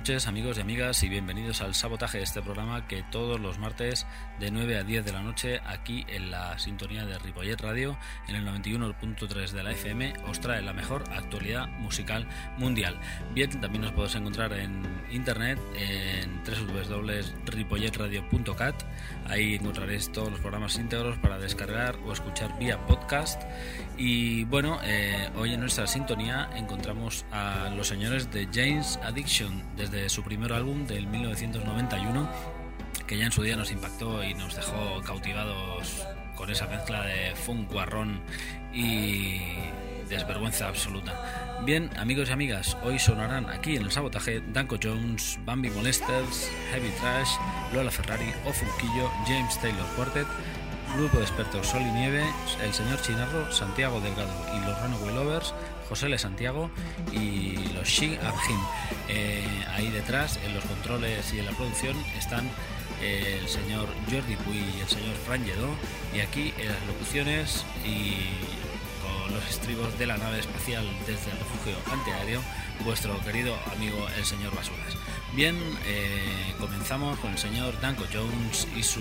Noches amigos y amigas y bienvenidos al sabotaje de este programa que todos los martes de 9 a 10 de la noche aquí en la sintonía de Ripollet Radio en el 91.3 de la FM os trae la mejor actualidad musical mundial. Bien, también nos podéis encontrar en internet en www.ripolletradio.cat ahí encontraréis todos los programas íntegros para descargar o escuchar vía podcast y bueno, eh, hoy en nuestra sintonía encontramos a los señores de James Addiction desde su primer álbum del 1991, que ya en su día nos impactó y nos dejó cautivados con esa mezcla de funk, guarrón y desvergüenza absoluta. Bien, amigos y amigas, hoy sonarán aquí en el sabotaje Danko Jones, Bambi Molesters, Heavy Trash, Lola Ferrari, O Funquillo, James Taylor Quartet, grupo de expertos Sol y Nieve, el señor Chinarro, Santiago Delgado y los Runaway Lovers, José Le Santiago y los She and eh, ahí detrás, en los controles y en la producción, están eh, el señor Jordi Puy y el señor Fran Lledó, y aquí en las locuciones y con los estribos de la nave espacial desde el refugio antiaéreo, vuestro querido amigo el señor Basuras. Bien, eh, comenzamos con el señor Danko Jones y su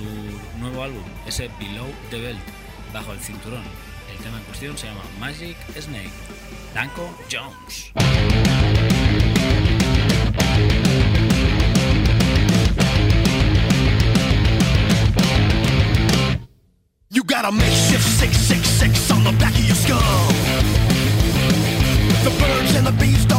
nuevo álbum, ese Below the Belt, bajo el cinturón. El tema en cuestión se llama Magic Snake. Danko Jones. You got a makeshift 666 on the back of your skull. The birds and the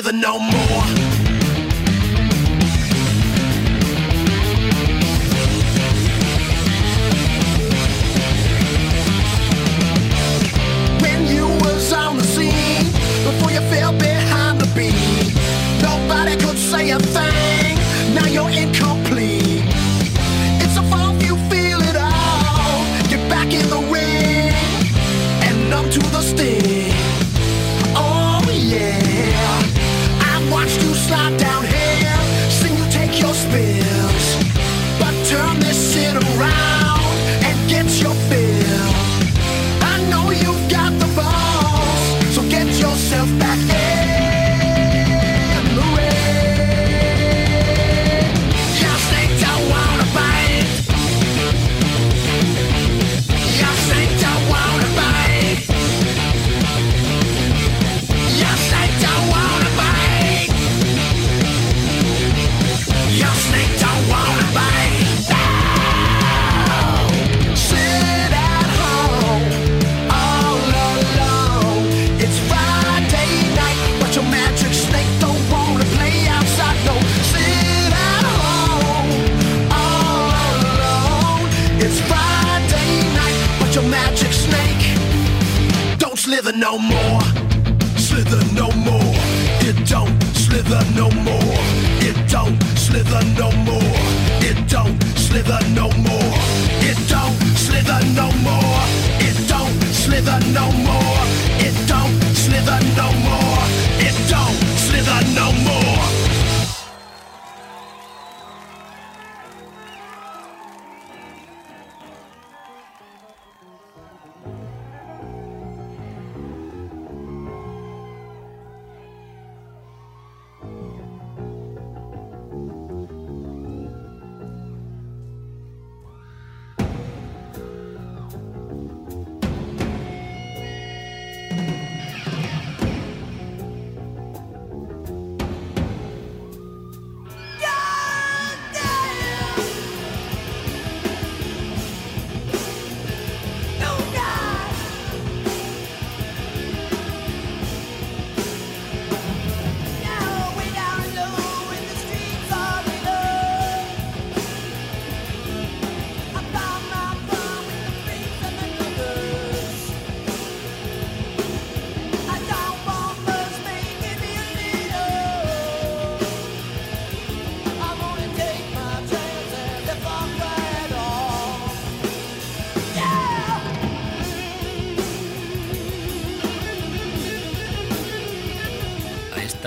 slither no more.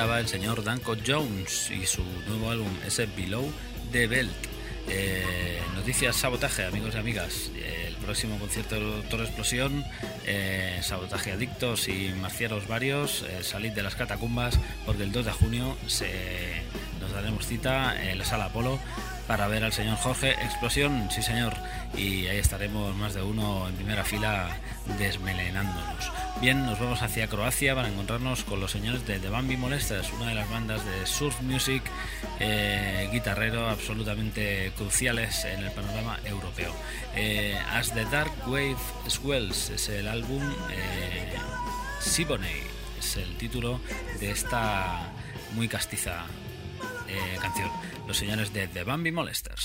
El señor Danko Jones y su nuevo álbum, ese Below the Belt. Eh, noticias sabotaje, amigos y amigas. El próximo concierto de Doctor Explosión, eh, sabotaje adictos y marcianos varios. eh, salid de las catacumbas porque el 2 de junio nos daremos cita en la sala Apolo para ver al señor Jorge Explosión, sí señor, y ahí estaremos más de uno en primera fila desmelenándonos. Bien, nos vamos hacia Croacia para encontrarnos con los señores de The Bambi Molesters, una de las bandas de surf music eh, guitarrero absolutamente cruciales en el panorama europeo. Eh, As the Dark Wave Swells es el álbum, eh, Siboney es el título de esta muy castiza canción. Los señores de The Bambi Molesters.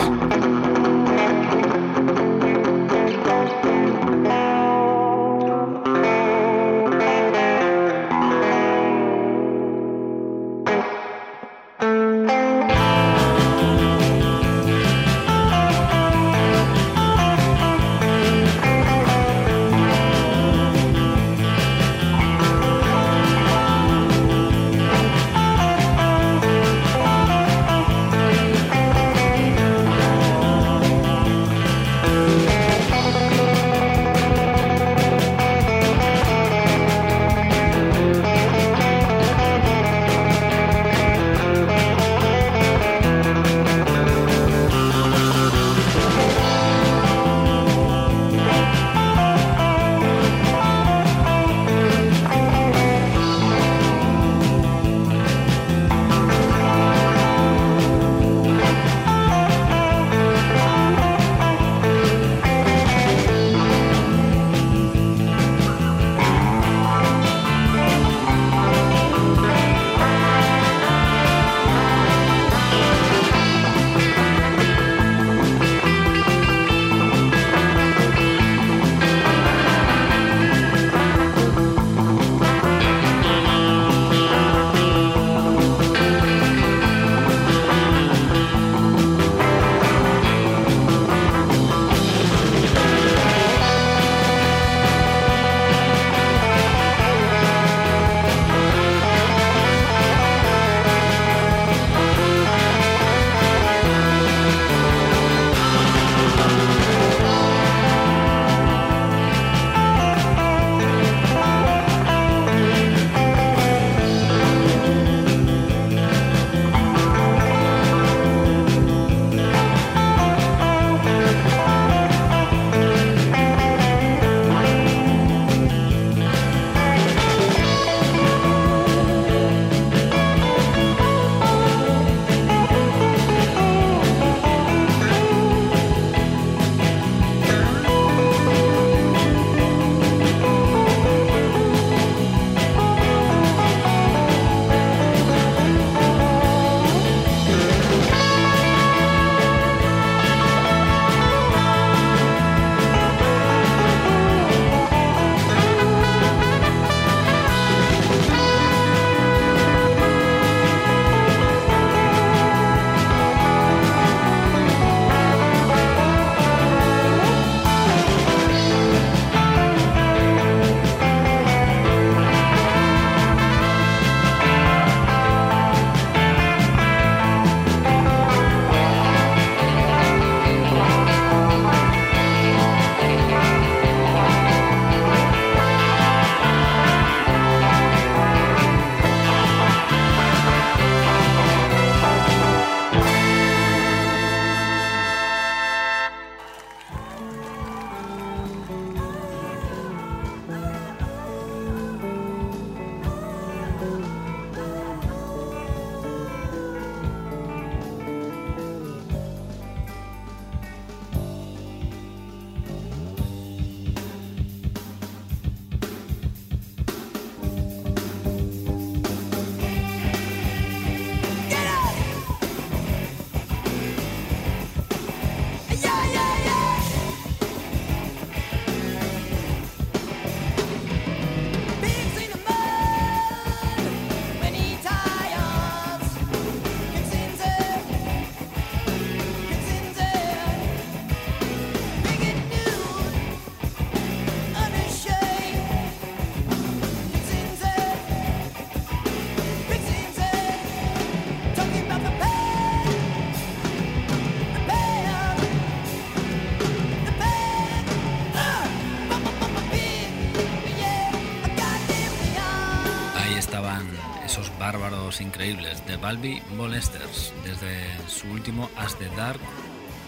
Increíbles de Balbi Molesters desde su último As the Dark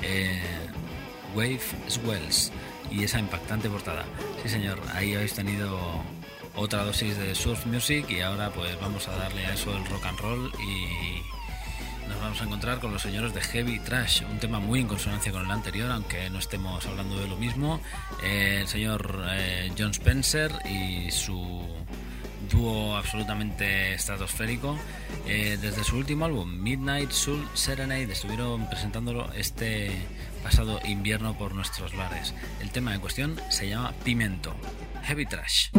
eh, Wave Swells y esa impactante portada. Sí señor, ahí habéis tenido otra dosis de surf music y ahora pues vamos a darle a eso el rock and roll y nos vamos a encontrar con los señores de Heavy Trash, un tema muy en consonancia con el anterior, aunque no estemos hablando de lo mismo. Eh, el señor eh, John Spencer y su dúo absolutamente estratosférico. Eh, desde su último álbum, Midnight Soul Serenade, estuvieron presentándolo este pasado invierno por nuestros bares. El tema en cuestión se llama Pimento, Heavy Trash.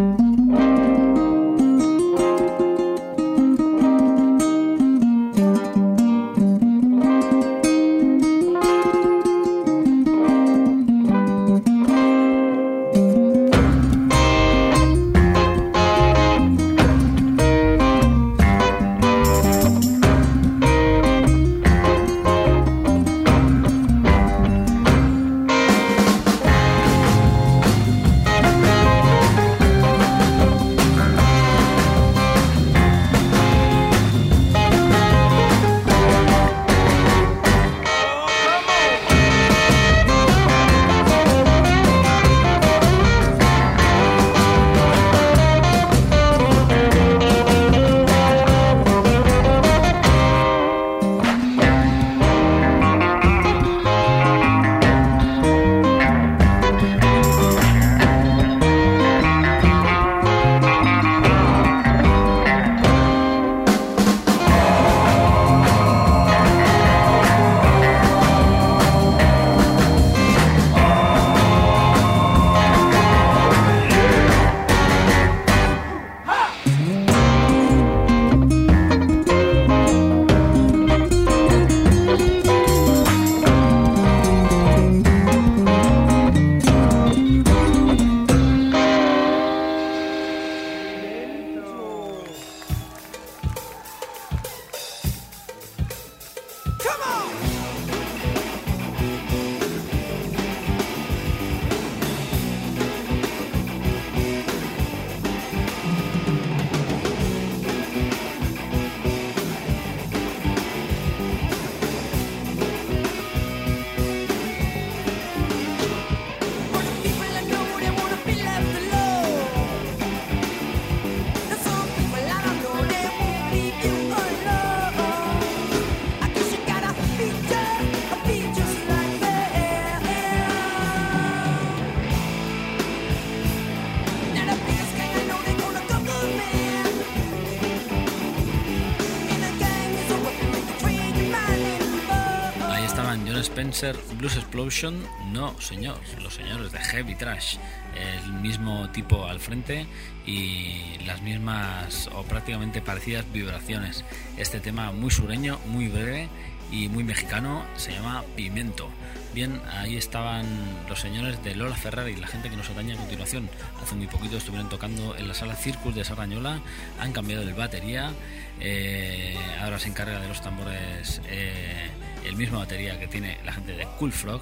Spencer Blues Explosion, no señor, los señores de Heavy Trash, el mismo tipo al frente y las mismas o prácticamente parecidas vibraciones. Este tema muy sureño, muy breve y muy mexicano se llama Pimiento. Bien, ahí estaban los señores de Lola Ferrari, la gente que nos atañe a continuación. Hace muy poquito estuvieron tocando en la sala Circus de Sarrañola, han cambiado el batería, eh, ahora se encarga de los tambores eh, el mismo batería que tiene la gente de Cool Frog.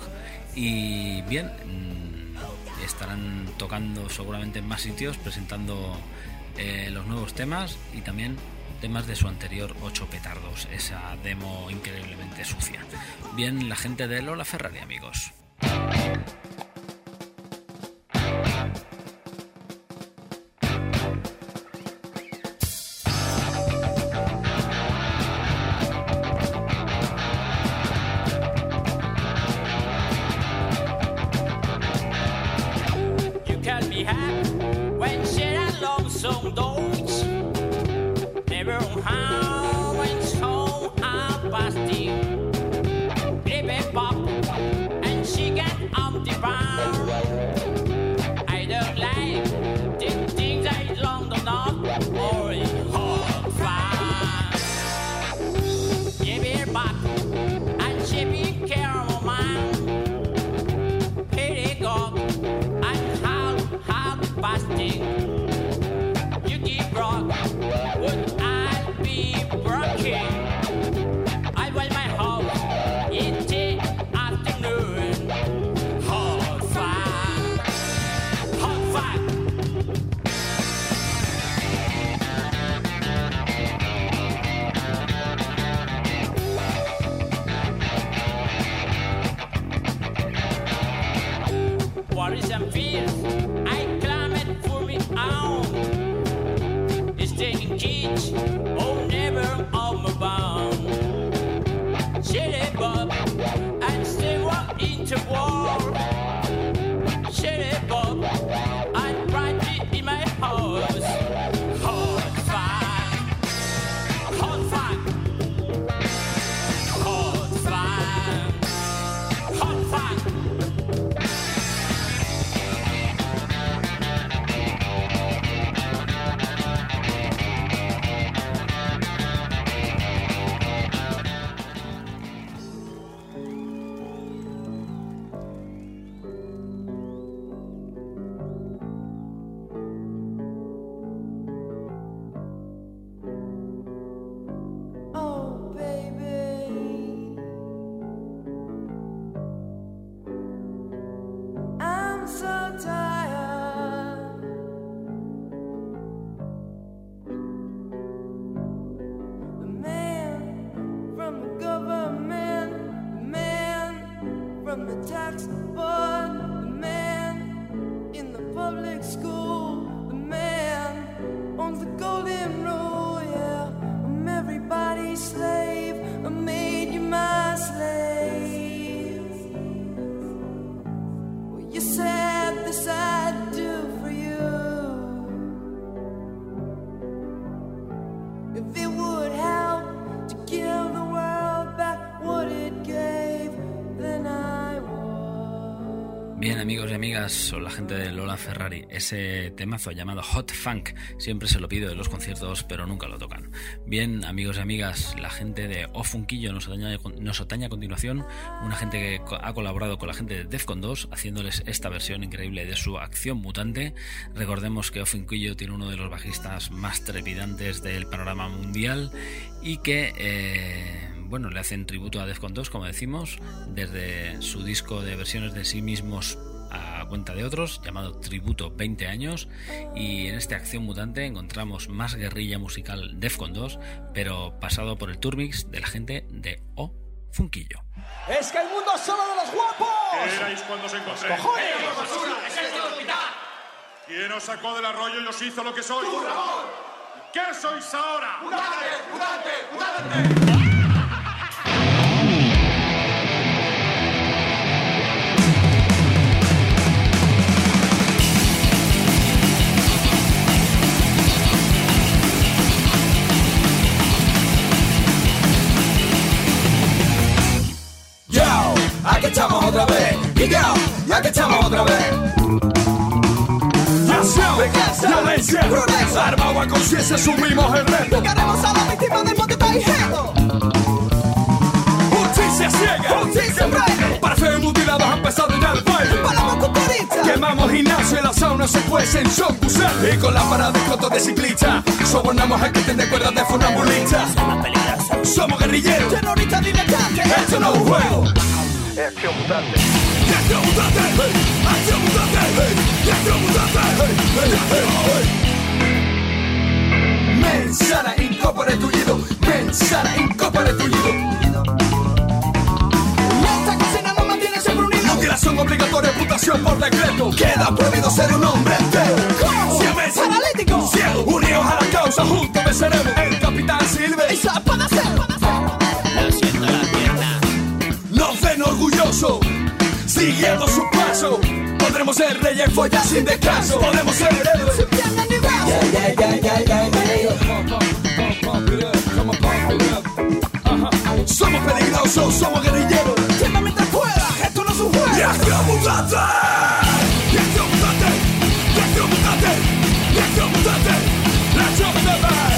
Y bien, mm, estarán tocando seguramente en más sitios, presentando eh, los nuevos temas y también temas de su anterior 8 petardos, esa demo increíblemente sucia. Bien, la gente de Lola Ferrari, amigos. Amigas, o la gente de Lola Ferrari, ese temazo llamado Hot Funk, siempre se lo pido en los conciertos, pero nunca lo tocan. Bien, amigos y amigas, la gente de O Funquillo nos atañe, nos atañe a continuación, una gente que ha colaborado con la gente de Defcon 2, haciéndoles esta versión increíble de su acción mutante. Recordemos que O Funquillo tiene uno de los bajistas más trepidantes del panorama mundial y que... eh, bueno, le hacen tributo a Defcon 2, como decimos, desde su disco de versiones de sí mismos a cuenta de otros, llamado Tributo 20 años, y en esta acción mutante encontramos más guerrilla musical Defcon 2, pero pasado por el Turmix de la gente de O Funquillo. Es que el mundo es solo de los guapos. ¿Qué erais cuando os encontré? ¡Cojones! ¿Quién os sacó del arroyo y os hizo lo que sois? ¿Qué sois ahora? Yo, armado a conciencia, asumimos el reto. Buscaremos a la víctima del monte Taijedo. Justicia ciega, Justicia breve. para fe mutilados han empezado ya el baile. Palamos cucurita. Quemamos gimnasio y la sauna se cuecen son Y con la parada de cotos de ciclista Sobornamos a que te cuerdas de funambulista Somos guerrilleros Terrorista diletante. Esto no es un juego Acción mutante Acción mutante Acción mutante Acción mutante Mensana incorpore tullido Mensana incorpore tullido Esta cocina nos mantiene siempre unidos. Mutilación obligatoria, amputación por decreto Queda prohibido ser un hombre entero ¿Cómo? Siamés Paralítico. Ciego Unidos a la causa, juntos venceremos El capitán Silve Esa para hacer. Nos ven orgullosos, siguiendo su paso. Podremos ser reyes, follas sin descanso. Podemos ser héroes. Sin pierna ni brazo. Ajá. Somos peligrosos, somos guerrilleros. Tienda mientras puedas, esto no es un juego. ¡Reacción mutante! ¡Reacción mutante! ¡Reacción mutante! ¡Reacción mutante! ¡Reacción mutante!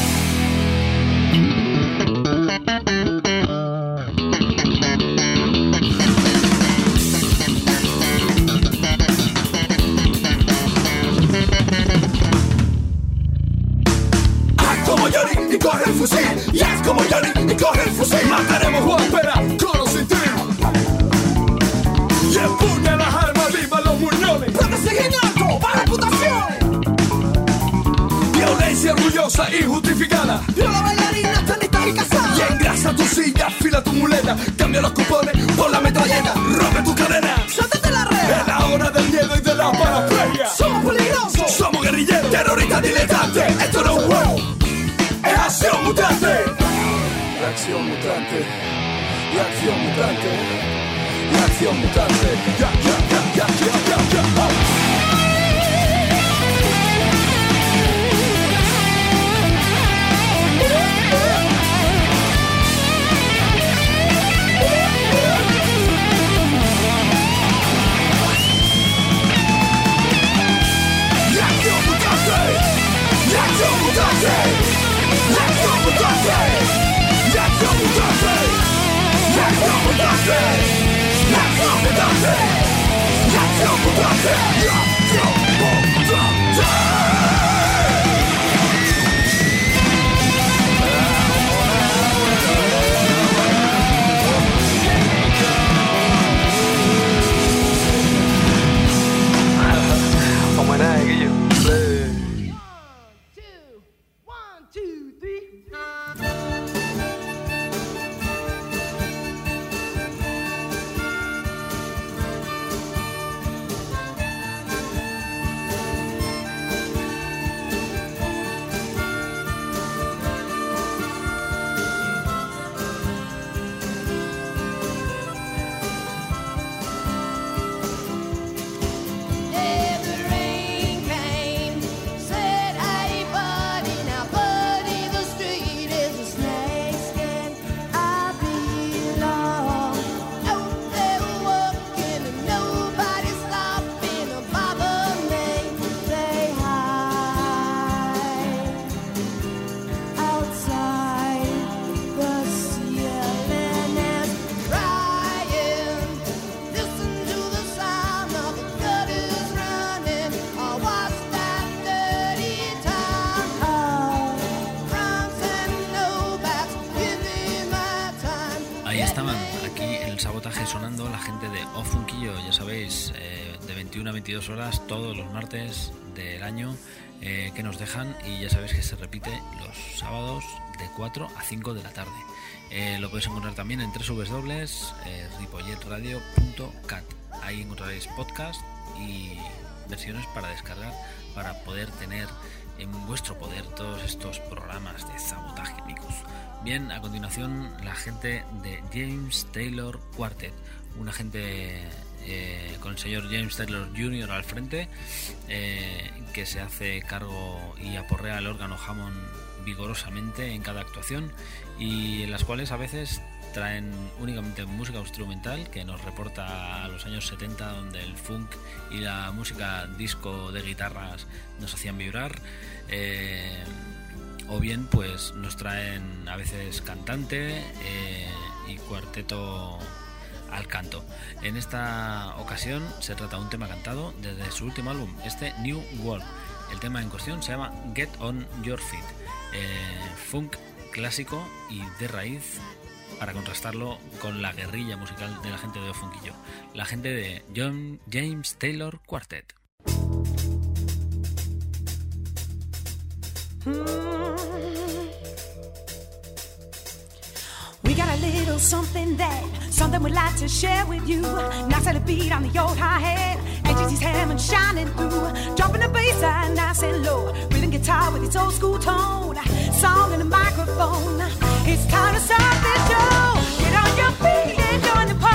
22 horas todos los martes del año eh, que nos dejan y ya sabéis que se repite los sábados de 4 a 5 de la tarde. Eh, lo podéis encontrar también en www.ripolletradio.cat. Ahí encontraréis podcast y versiones para descargar para poder tener en vuestro poder todos estos programas de sabotaje, amigos. Bien, a continuación la gente de James Taylor Quartet, una gente eh, con el señor James Taylor Jr. al frente, eh, que se hace cargo y aporrea el órgano Hammond vigorosamente en cada actuación y en las cuales a veces traen únicamente música instrumental que nos reporta a los años 70 donde el funk y la música disco de guitarras nos hacían vibrar eh, o bien pues nos traen a veces cantante eh, y cuarteto al canto. En esta ocasión se trata de un tema cantado desde su último álbum, este New World. El tema en cuestión se llama Get On Your Feet, eh, funk clásico y de raíz para contrastarlo con la guerrilla musical de la gente de Ofunquillo, la gente de John James Taylor Quartet. We little something that, something we'd like to share with you. Nice little beat on the old high hat, AGC's Hammond shining through. Dropping the bass line nice and low, rhythm guitar with its old school tone. Song and a microphone. It's time to start this show. Get on your feet and join the party.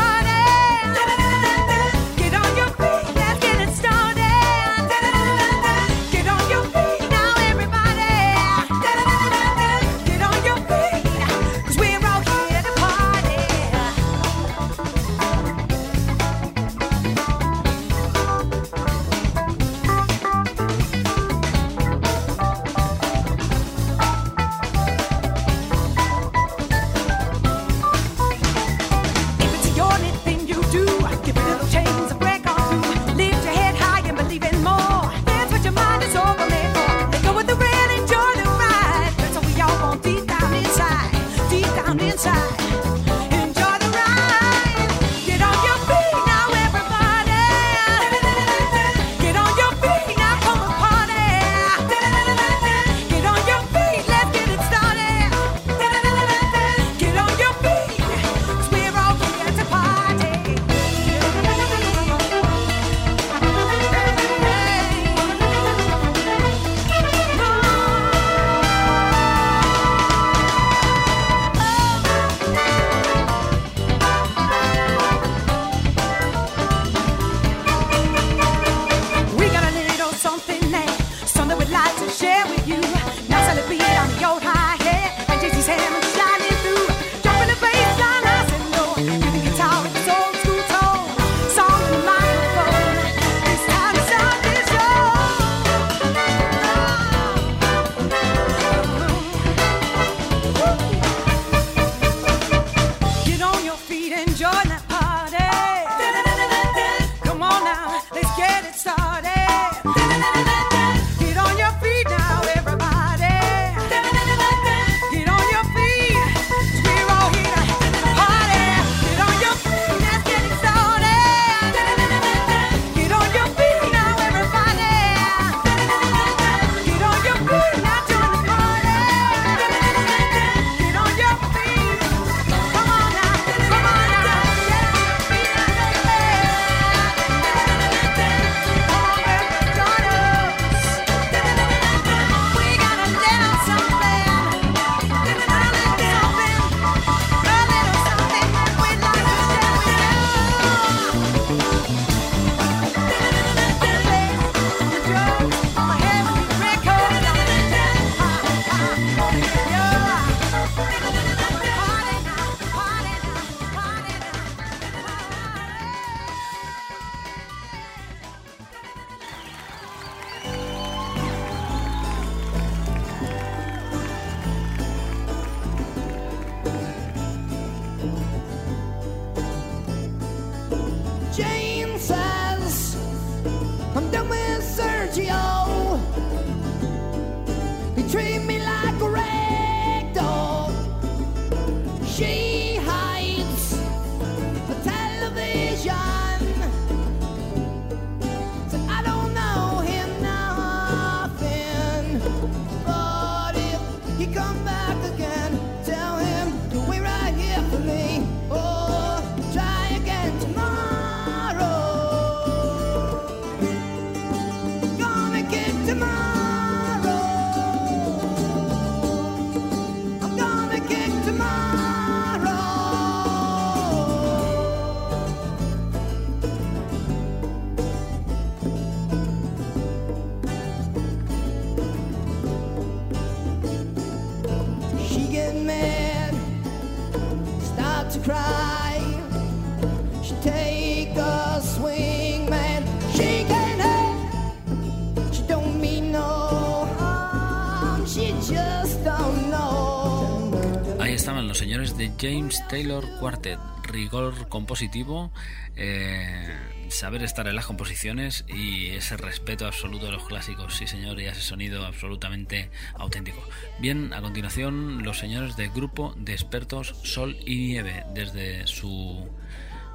Los señores de James Taylor Quartet. Rigor compositivo, eh, saber estar en las composiciones y ese respeto absoluto de los clásicos, sí señor, y ese sonido absolutamente auténtico. Bien, a continuación los señores del grupo de expertos Sol y Nieve, desde su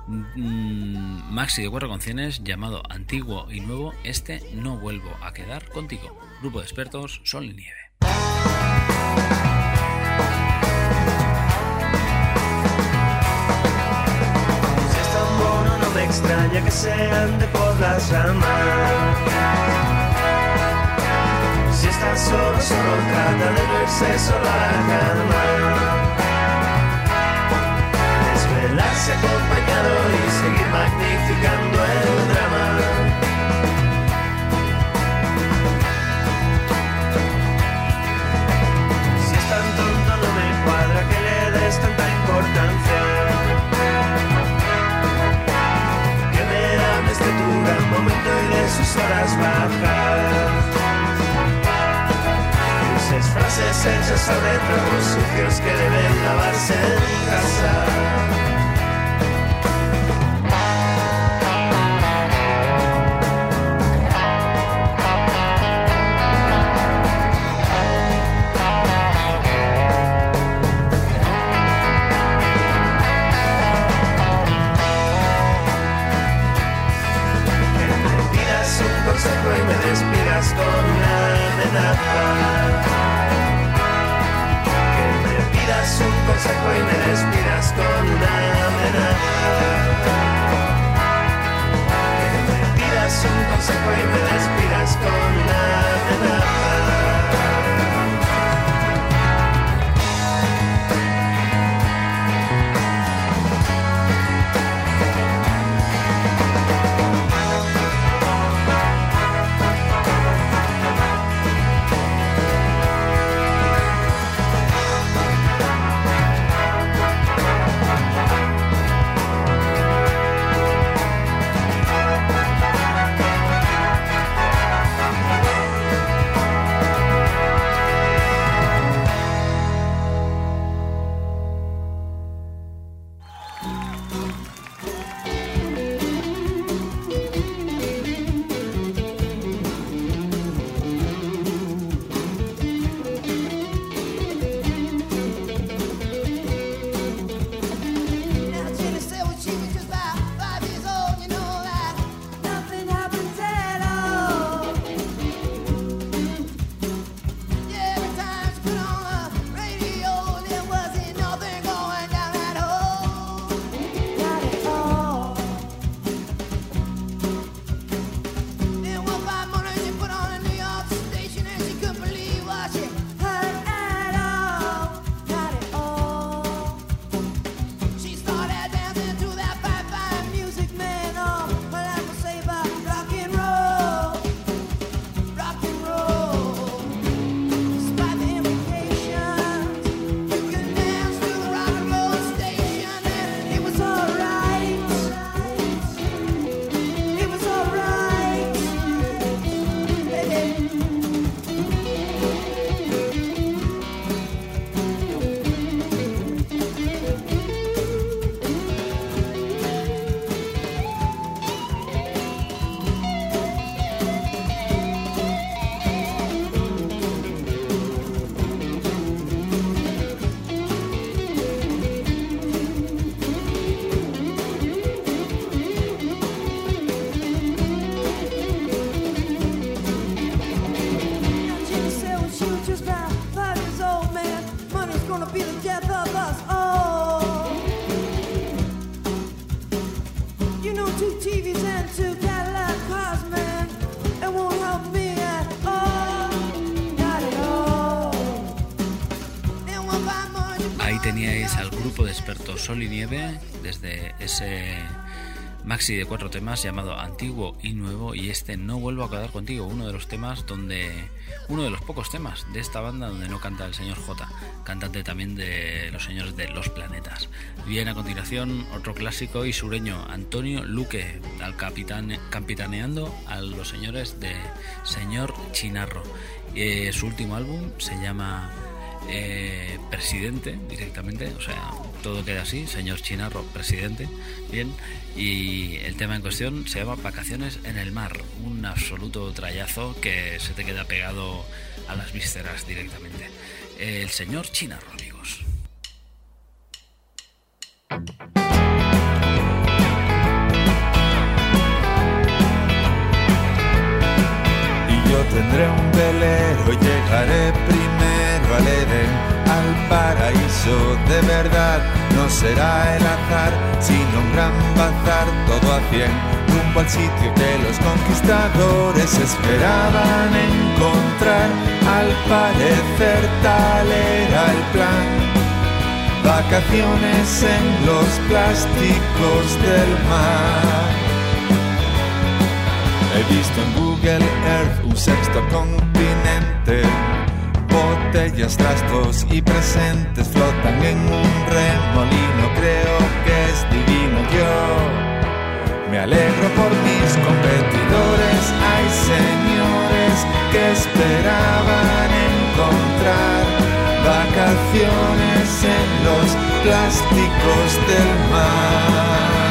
mm, maxi de cuatro canciones llamado Antiguo y Nuevo, este no vuelvo a quedar contigo. Grupo de expertos Sol y Nieve. Extraña que se ande por las ramas. Si estás solo, solo trata de verse sola a la cama. Desvelarse acompañado y seguir magnificando el sus horas bajas Uses frases hechas sobre trapos sucios que deben lavarse en casa despidas con amenaza. Que me pidas un consejo y me despidas con una amenaza. Que me pidas un consejo y me Sol y Nieve desde ese maxi de cuatro temas llamado Antiguo y Nuevo y este No vuelvo a quedar contigo, uno de los temas donde uno de los pocos temas de esta banda donde no canta el señor J, cantante también de los señores de Los Planetas. Bien, a continuación otro clásico y sureño, Antonio Luque, al capitán, capitaneando a los señores de Señor Chinarro. Eh, su último álbum se llama eh, presidente directamente, o sea, todo queda así, señor Chinarro, presidente, bien, y el tema en cuestión se llama Vacaciones en el mar, un absoluto trayazo que se te queda pegado a las vísceras directamente. El señor Chinarro, amigos. y yo tendré un será el azar, sino un gran bazar, todo a cien, rumbo al sitio que los conquistadores esperaban encontrar. Al parecer tal era el plan. Vacaciones en los plásticos del mar. He visto en Google Earth un sexto continente. Botellas, trastos y presentes flotan en un remolino. Creo que es divino. Yo me alegro por mis competidores. Hay señores que esperaban encontrar vacaciones en los plásticos del mar.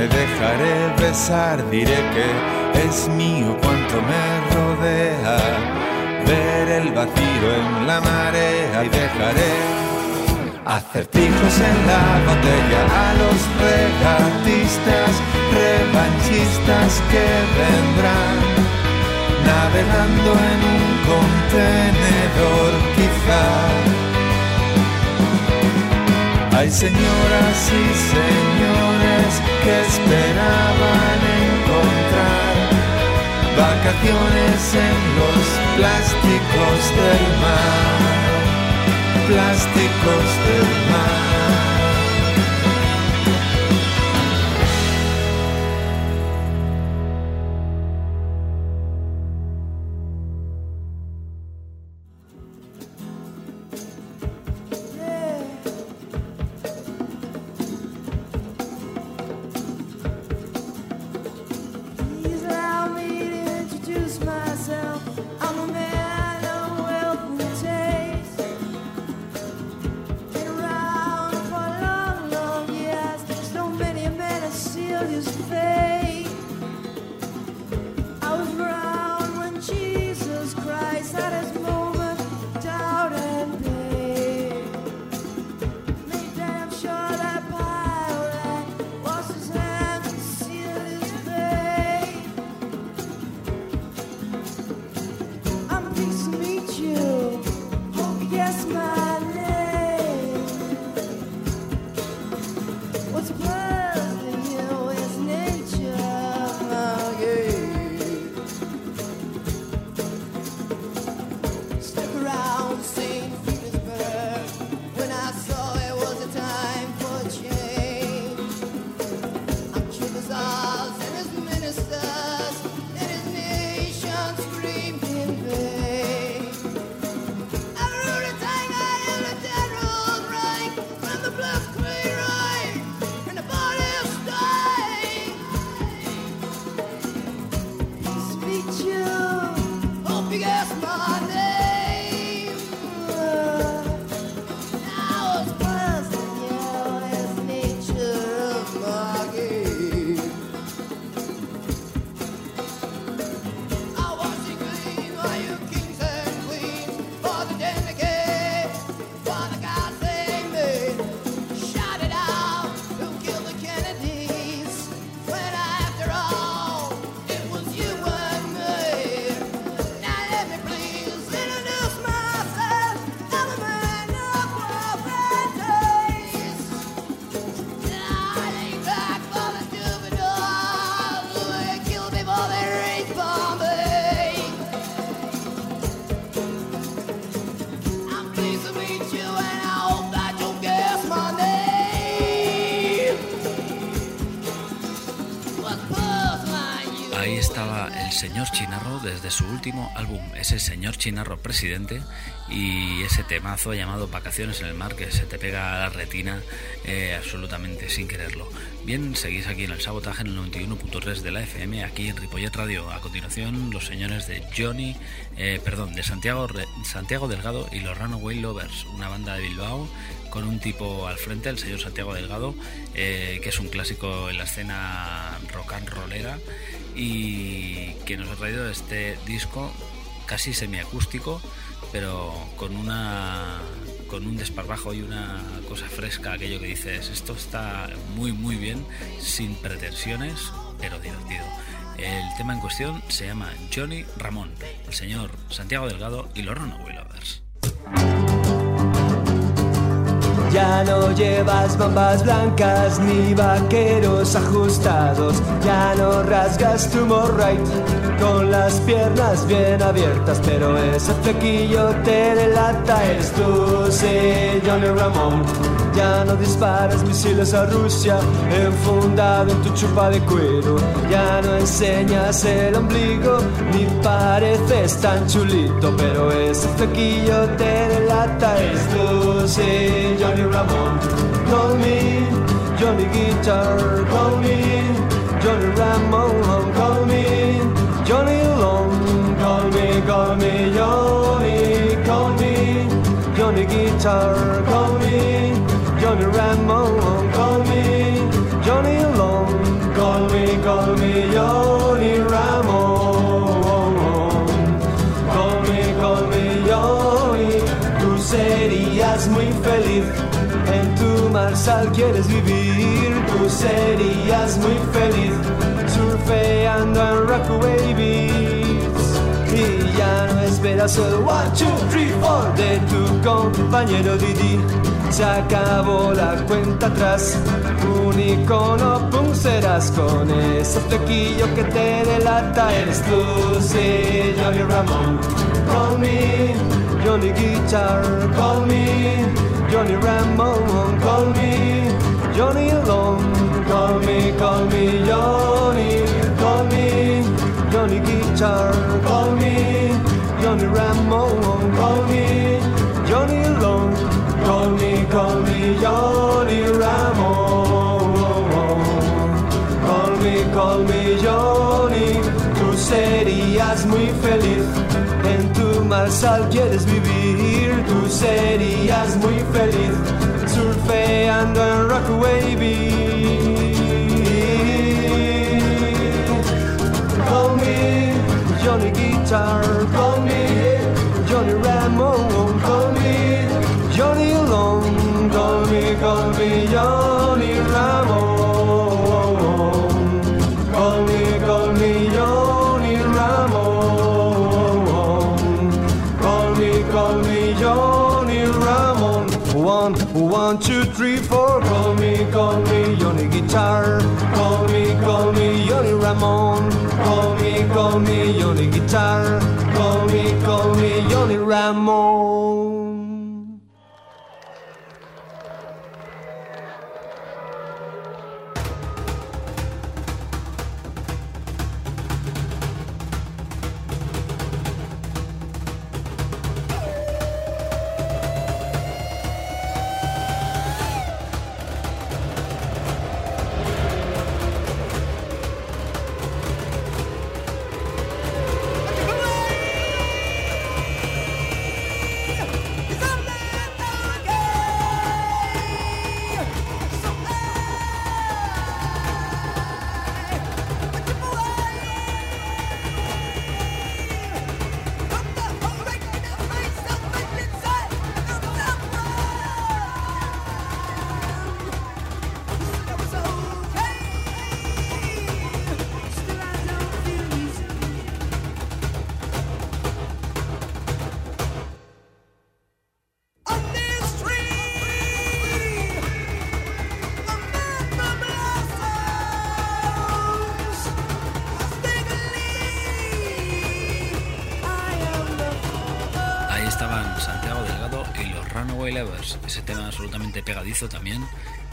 Me dejaré besar, diré que es mío cuanto me rodea. Ver el vacío en la marea y dejaré acertijos en la botella a los regatistas, revanchistas que vendrán navegando en un contenedor quizá. Hay señoras y señores que esperaban encontrar vacaciones en los plásticos del mar, plásticos del mar. Señor Chinarro desde su último álbum, ese señor Chinarro presidente y ese temazo llamado Vacaciones en el Mar que se te pega a la retina eh, absolutamente sin quererlo. Bien, seguís aquí en el sabotaje en el 91.3 de la FM, aquí en Ripollet Radio. A continuación, los señores de Johnny, eh, perdón, de Santiago, Santiago Delgado y los Runaway Lovers, una banda de Bilbao con un tipo al frente, el señor Santiago Delgado, eh, que es un clásico en la escena rock and rollera y que nos ha traído este disco casi semiacústico, pero con una con un desparrajo y una cosa fresca, aquello que dices, esto está muy muy bien, sin pretensiones, pero divertido. El tema en cuestión se llama Johnny Ramón, el señor Santiago Delgado y los Runaway Lovers. Ya no llevas bombas blancas ni vaqueros ajustados. Ya no rasgas tu morrite con las piernas bien abiertas. Pero ese flequillo te delata. Eres tú, sí, Johnny Ramón. Ya no disparas misiles a Rusia enfundado en tu chupa de cuero. Ya no enseñas el ombligo ni pareces tan chulito. Pero ese flequillo te delata. Eres tú, sí, Johnny Ramón. Call me Johnny Guitar. Call me Johnny Ramón. Call me Johnny Long. Call me, call me Johnny. Call me Johnny Guitar. Call me Johnny Ramón. Call me Johnny Long. Call me, call me Johnny Ramón. Call serías muy feliz. En tu marsal quieres vivir. Tú serías muy feliz. Surfeando en Rockaway Beach. Y ya no esperas el one, two, three, four de tu compañero Didi. Se acabó la cuenta atrás. Un icono pum serás con ese flequillo que te delata. Eres tú, sí, Johnny Ramón. Johnny Guitar. Call me Johnny Ramón. Call me Johnny Long. Call me, call me Johnny. Call me Johnny Guitar. Call me Johnny Ramón. Call me Johnny Long. Call me, call me Johnny Ramón. Call me, call me Johnny. Tú serías muy feliz. Marsal quieres vivir. Tú serías muy feliz. Surfeando en Rockaway Beach. Call me Johnny Guitar. Call me Johnny Ramón. Call me Johnny Long. Call me, call me Johnny one, two, three, four. Call me, call me Johnny Guitar. Call me, call me Johnny Ramón. Call me, call me Johnny Guitar. Call me, call me Johnny Ramón.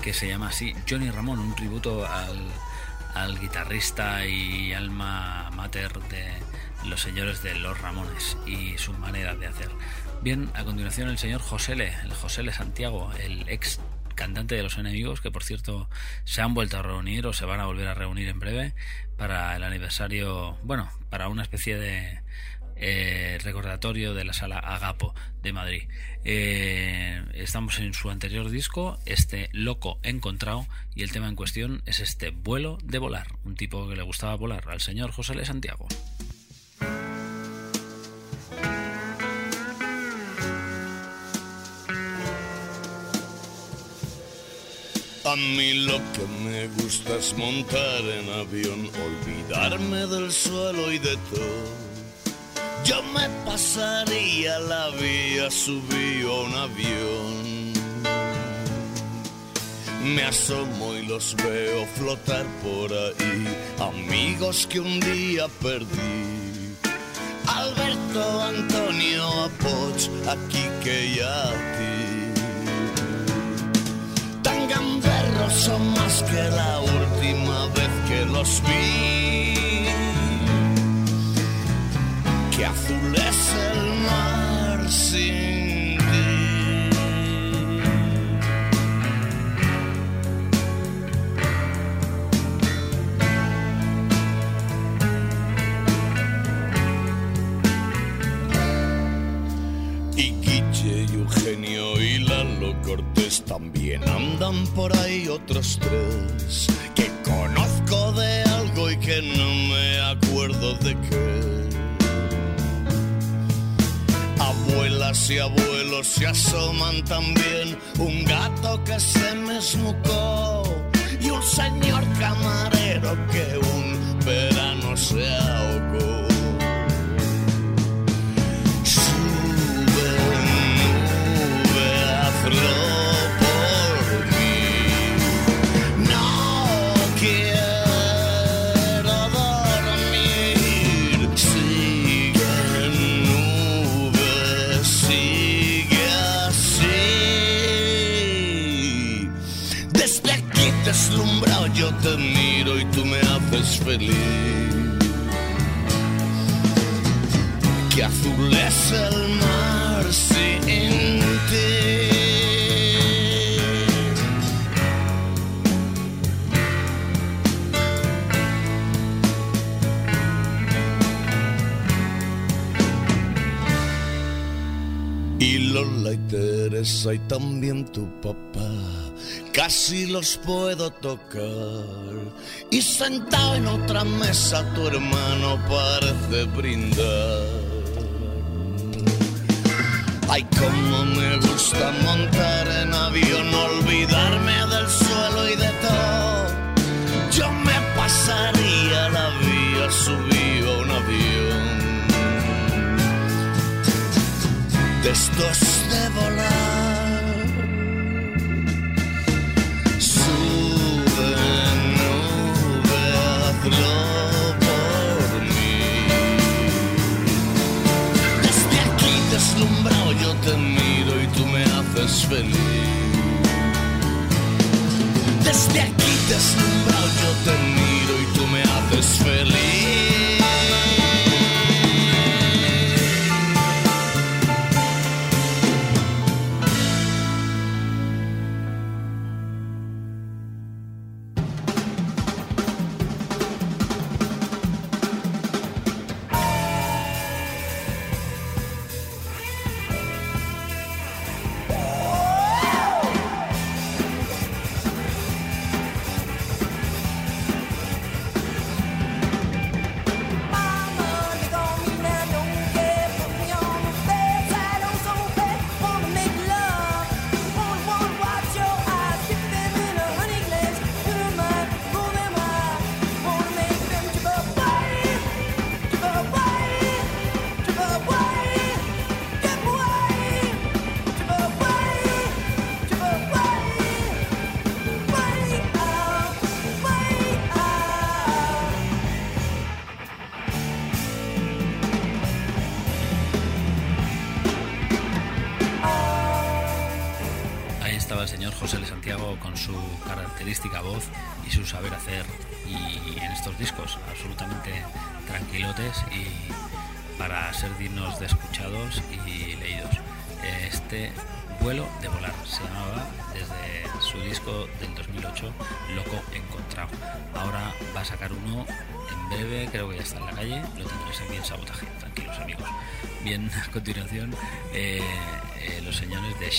Que se llama así Johnny Ramón, un tributo al, al guitarrista y alma mater de los señores de Los Ramones y su manera de hacer. Bien, a continuación el señor Josele, el Josele Santiago, el ex cantante de los enemigos, que por cierto se han vuelto a reunir o se van a volver a reunir en breve para el aniversario, bueno, para una especie de eh, recordatorio de la sala Agapo de Madrid. Eh, estamos en su anterior disco, este Loco Encontrado, y el tema en cuestión es este Vuelo de Volar, un tipo que le gustaba volar al señor José L. Santiago. A mí lo que me gusta es montar en avión, olvidarme del suelo y de todo. Yo me pasaría la vía, subí a un avión. Me asomo y los veo flotar por ahí, amigos que un día perdí. Alberto, Antonio, Apoch, aquí que ya a ti. Tan gamberros son más que la última vez que los vi. Que azul es el mar sin ti. Y Guille y Eugenio y Lalo Cortés también andan por ahí otros tres que conozco de algo y que no me acuerdo de qué. Abuelas y abuelos se asoman también, un gato que se me esmucó y un señor camarero que un verano se ahogó. También tu papá, casi los puedo tocar. Y sentado en otra mesa tu hermano parece brindar. Ay, cómo me gusta montar en avión, olvidarme del suelo y de todo. Yo me pasaría la vía, subí a un avión de de volar. Me haces feliz. Desde aquí deslumbrado yo te miro y tú me haces feliz.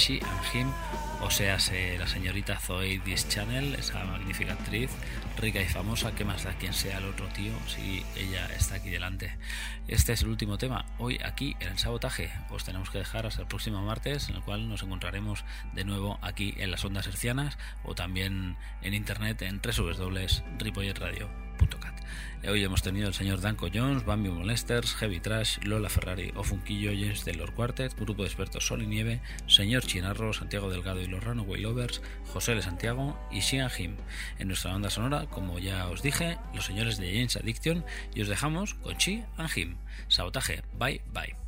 She and Him, o sea, se- la señorita Zoe Dis Channel, esa magnífica actriz, rica y famosa, que más da quien sea el otro tío, si ella está aquí delante. Este es el último tema, hoy aquí en el sabotaje. Os tenemos que dejar hasta el próximo martes, en el cual nos encontraremos de nuevo aquí en las ondas hercianas o también en internet en www.ripolletradio.cat. Hoy hemos tenido el señor Danko Jones, Bambi Molesters, Heavy Trash, Lola Ferrari, Ofunquillo, James Taylor Quartet, Grupo de Expertos Sol y Nieve, Señor Chinarro, Santiago Delgado y los Runaway Lovers, José L. Santiago y Xian Jim. En nuestra banda sonora, como ya os dije, los señores de James Addiction y os dejamos con Chi and Him. Sabotaje, bye bye.